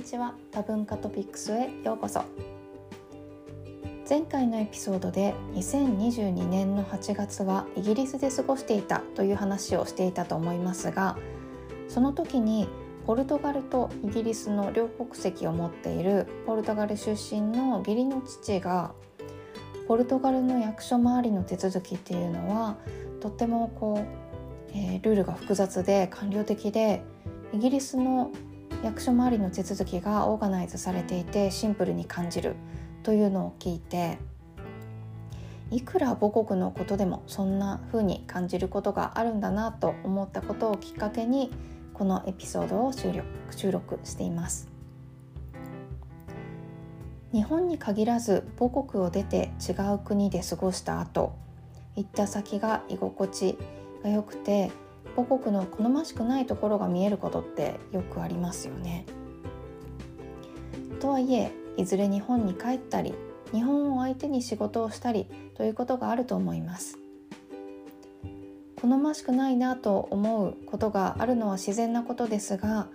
にちは。多文化トピックスへようこそ。前回のエピソードで2022年の8月はイギリスで過ごしていたという話をしていたと思いますがその時にポルトガルとイギリスの両国籍を持っているポルトガル出身の義理の父がポルトガルの役所周りの手続きっていうのはとってもこう、えー、ルールが複雑で官僚的でイギリスの役所周りの手続きがオーガナイズされていてシンプルに感じる。というのを聞いていくら母国のことでもそんな風に感じることがあるんだなと思ったことをきっかけにこのエピソードを収録収録しています。日本に限らず母国を出て違う国で過ごした後行った先が居心地が良くて母国の好ましくないところが見えることってよくありますよね。とはいえいずれ日本に帰ったり日本を相手に仕事をしたりということがあると思います。好ましくないなと思うことがあるのは自然なことですが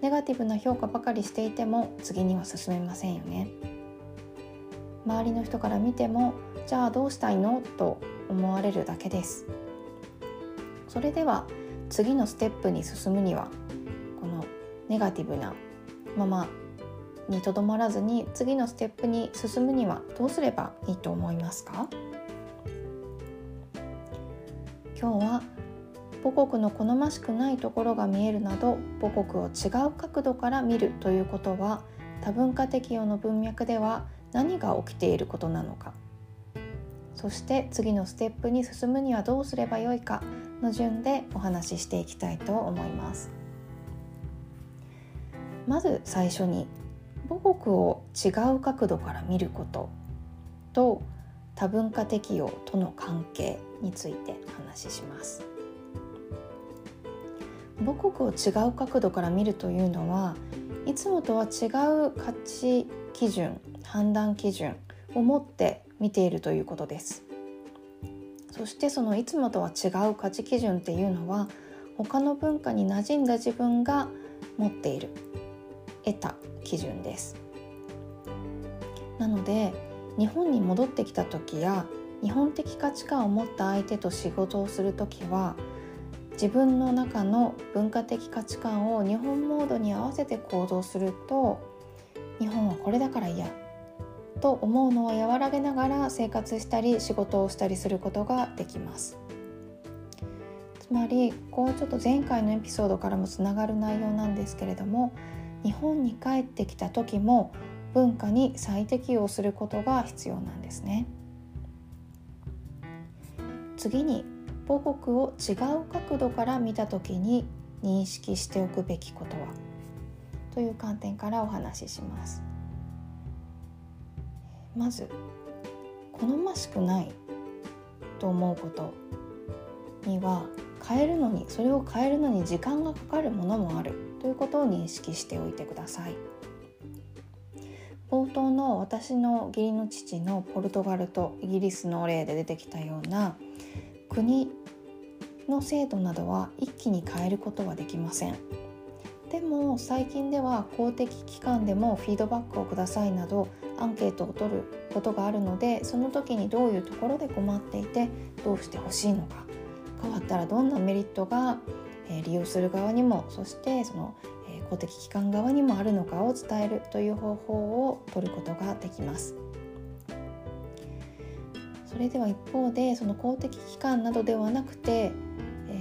ネガティブな評価ばかりしていても次には進めませんよね。周りの人から見てもじゃあどうしたいの？と思われるだけです。それでは次のステップに進むにはこのネガティブなままにとどまらずに次のステップに進むにはどうすればいいと思いますか？今日は母国の好ましくないところが見えるなど母国を違う角度から見るということは多文化適用の文脈では何が起きていることなのか。そして次のステップに進むにはどうすればよいかの順でお話ししていきたいと思います。まず最初に母国を違う角度から見ることと多文化適用との関係についてお話しします。母国を違う角度から見るというのはいつもとは違う価値基準判断基準を持って見ているということです。そしてそのいつもとは違う価値基準っていうのは他の文化に馴染んだ自分が持っている得た基準です。なので日本に戻ってきた時や日本的価値観を持った相手と仕事をする時は自分の中の文化的価値観を日本モードに合わせて行動すると日本はこれだから嫌と思うのを和らげながら生活したり仕事をしたりすることができます。つまりこうちょっと前回のエピソードからもつながる内容なんですけれども日本に帰ってきた時も文化に再適応することが必要なんですね。次に母国を違う角度から見た時に認識しておくべきことは？という観点からお話しします。まず好ましくないと思うことには変えるのにそれを変えるのに時間がかかるものもあるということを認識しておいてください。冒頭の私の義理の父のポルトガルとイギリスの例で出てきたような国の制度などは一気に変えることはできません。でも最近では公的機関でもフィードバックをくださいなどアンケートを取ることがあるのでその時にどういうところで困っていてどうしてほしいのか変わったらどんなメリットが、利用する側にもそしてその、公的機関側にもあるのかを伝えるという方法を取ることができます。それでは一方でその公的機関などではなくて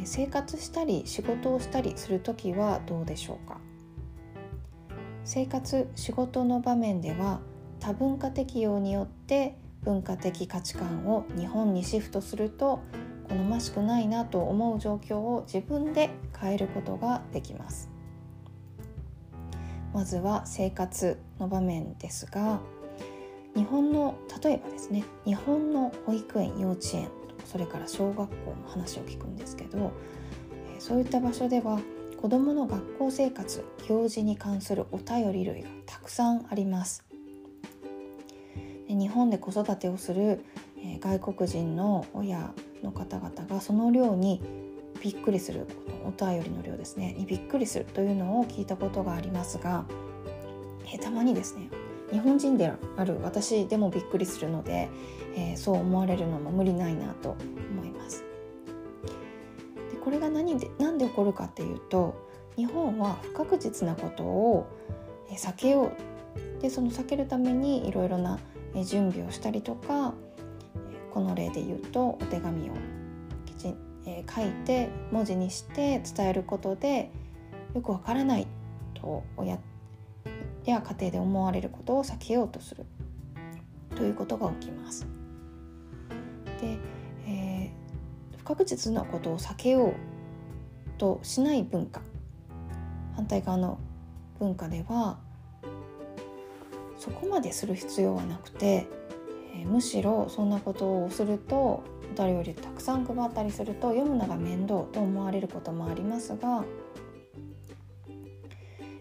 え生活したり仕事をしたりする時はどうでしょうか？生活仕事の場面では多文化適用によって文化的価値観を日本にシフトすると好ましくないなと思う状況を自分で変えることができます。まずは生活の場面ですが日本の例えばですね日本の保育園幼稚園それから小学校の話を聞くんですけどそういった場所では子どもの学校生活行事に関するお便り類がたくさんあります。で日本で子育てをする外国人の親の方々がその量にびっくりするこのお便りの量ですねにびっくりするというのを聞いたことがありますがえたまにですね日本人である私でもびっくりするので、えー、そう思われるのも無理ないなと思います。でこれが何で何で起こるかっていうと日本は不確実なことを避けようでその避けるためにいろいろな準備をしたりとかこの例で言うとお手紙をきちん、え書いて文字にして伝えることでよくわからないと親や家庭で思われることを避けようとするということが起きます。で、えー、不確実なことを避けようとしない文化反対側の文化ではそこまでする必要はなくて、えー、むしろそんなことをすると誰よりたくさん配ったりすると読むのが面倒と思われることもありますが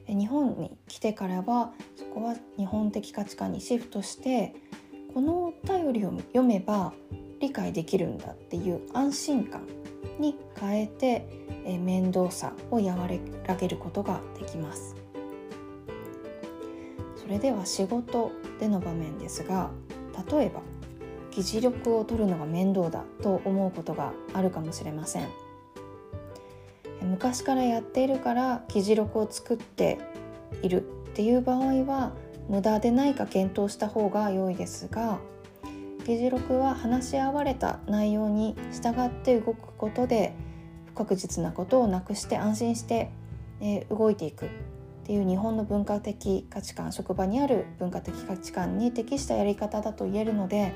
日本にてからはそこは日本的価値観にシフトしてこのお便りを読めば理解できるんだっていう安心感に変えて、え面倒さを和らげることができます。それでは仕事での場面ですが例えば議事録を取るのが面倒だと思うことがあるかもしれません。昔からやっているから議事録を作っているっていう場合は無駄でないか検討した方が良いですが議事録は話し合われた内容に従って動くことで不確実なことをなくして安心して、え動いていくっていう日本の文化的価値観職場にある文化的価値観に適したやり方だと言えるので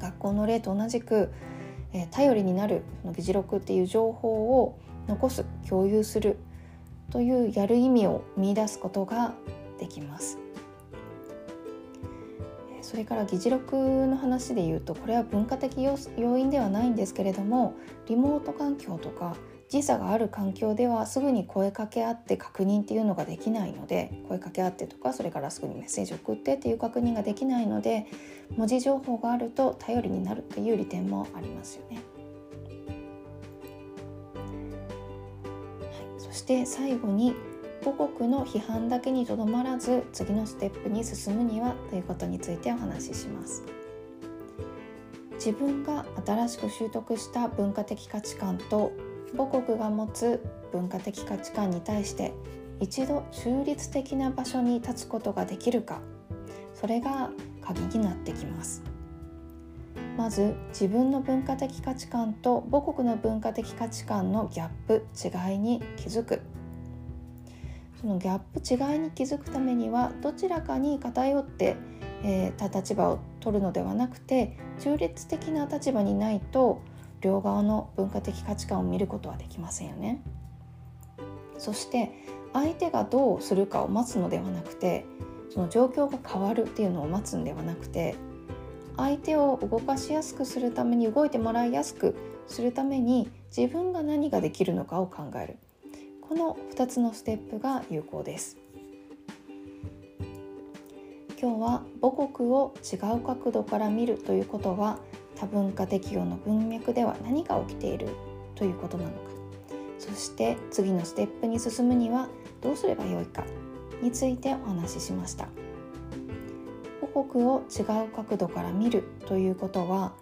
学校の例と同じく、え頼りになるその議事録っていう情報を残す共有するというやる意味を見いだすことができます。それから議事録の話で言うとこれは文化的要因ではないんですけれどもリモート環境とか時差がある環境ではすぐに声かけ合って確認っていうのができないので声かけ合ってとかそれからすぐにメッセージ送ってっていう確認ができないので文字情報があると頼りになるっていう利点もありますよね。そして最後に母国の批判だけにとどまらず次のステップに進むにはということについてお話しします。自分が新しく習得した文化的価値観と母国が持つ文化的価値観に対して一度中立的な場所に立つことができるかそれが鍵になってきます。まず自分の文化的価値観と母国の文化的価値観のギャップ違いに気づくそのギャップ違いに気づくためにはどちらかに偏って、えー、立場を取るのではなくて中立的な立場にないと両側の文化的価値観を見ることはできませんよね。そして相手がどうするかを待つのではなくてその状況が変わるっていうのを待つんではなくて相手を動かしやすくするために動いてもらいやすくするために自分が何ができるのかを考える。この2つのステップが有効です。今日は母国を違う角度から見るということは多文化適用の文脈では何が起きているということなのか。そして次のステップに進むにはどうすればよいかについてお話ししました。母国を違う角度から見るということは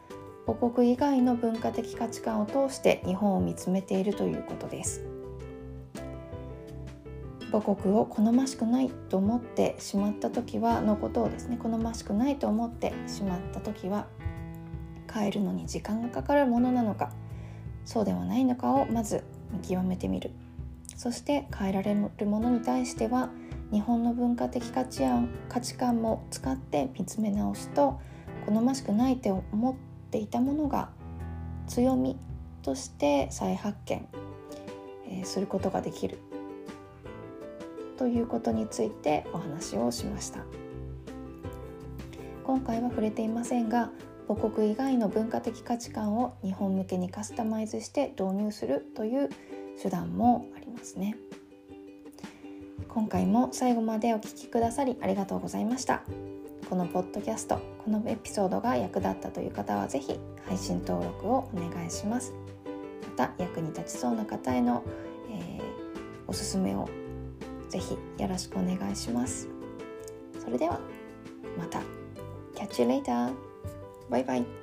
母国以外の文化的価値観を通して日本を見つめているということです。母国を好ましくないと思ってしまった時はのことをですね好ましくないと思ってしまった時は帰るのに時間がかかるものなのかそうではないのかをまず見極めてみる。そして変えられるものに対しては日本の文化的価値価値観も使って見つめ直すと好ましくないと思っていたものが強みとして再発見、え、することができるということについてお話をしました今回は触れていませんが母国以外の文化的価値観を日本向けにカスタマイズして導入するという手段もありますね。今回も最後までお聴きくださりありがとうございました。このポッドキャストこのエピソードが役立ったという方は是非配信登録をお願いします。また役に立ちそうな方への、えー、おすすめを是非よろしくお願いします。それではまた。Catch you later! バイバイ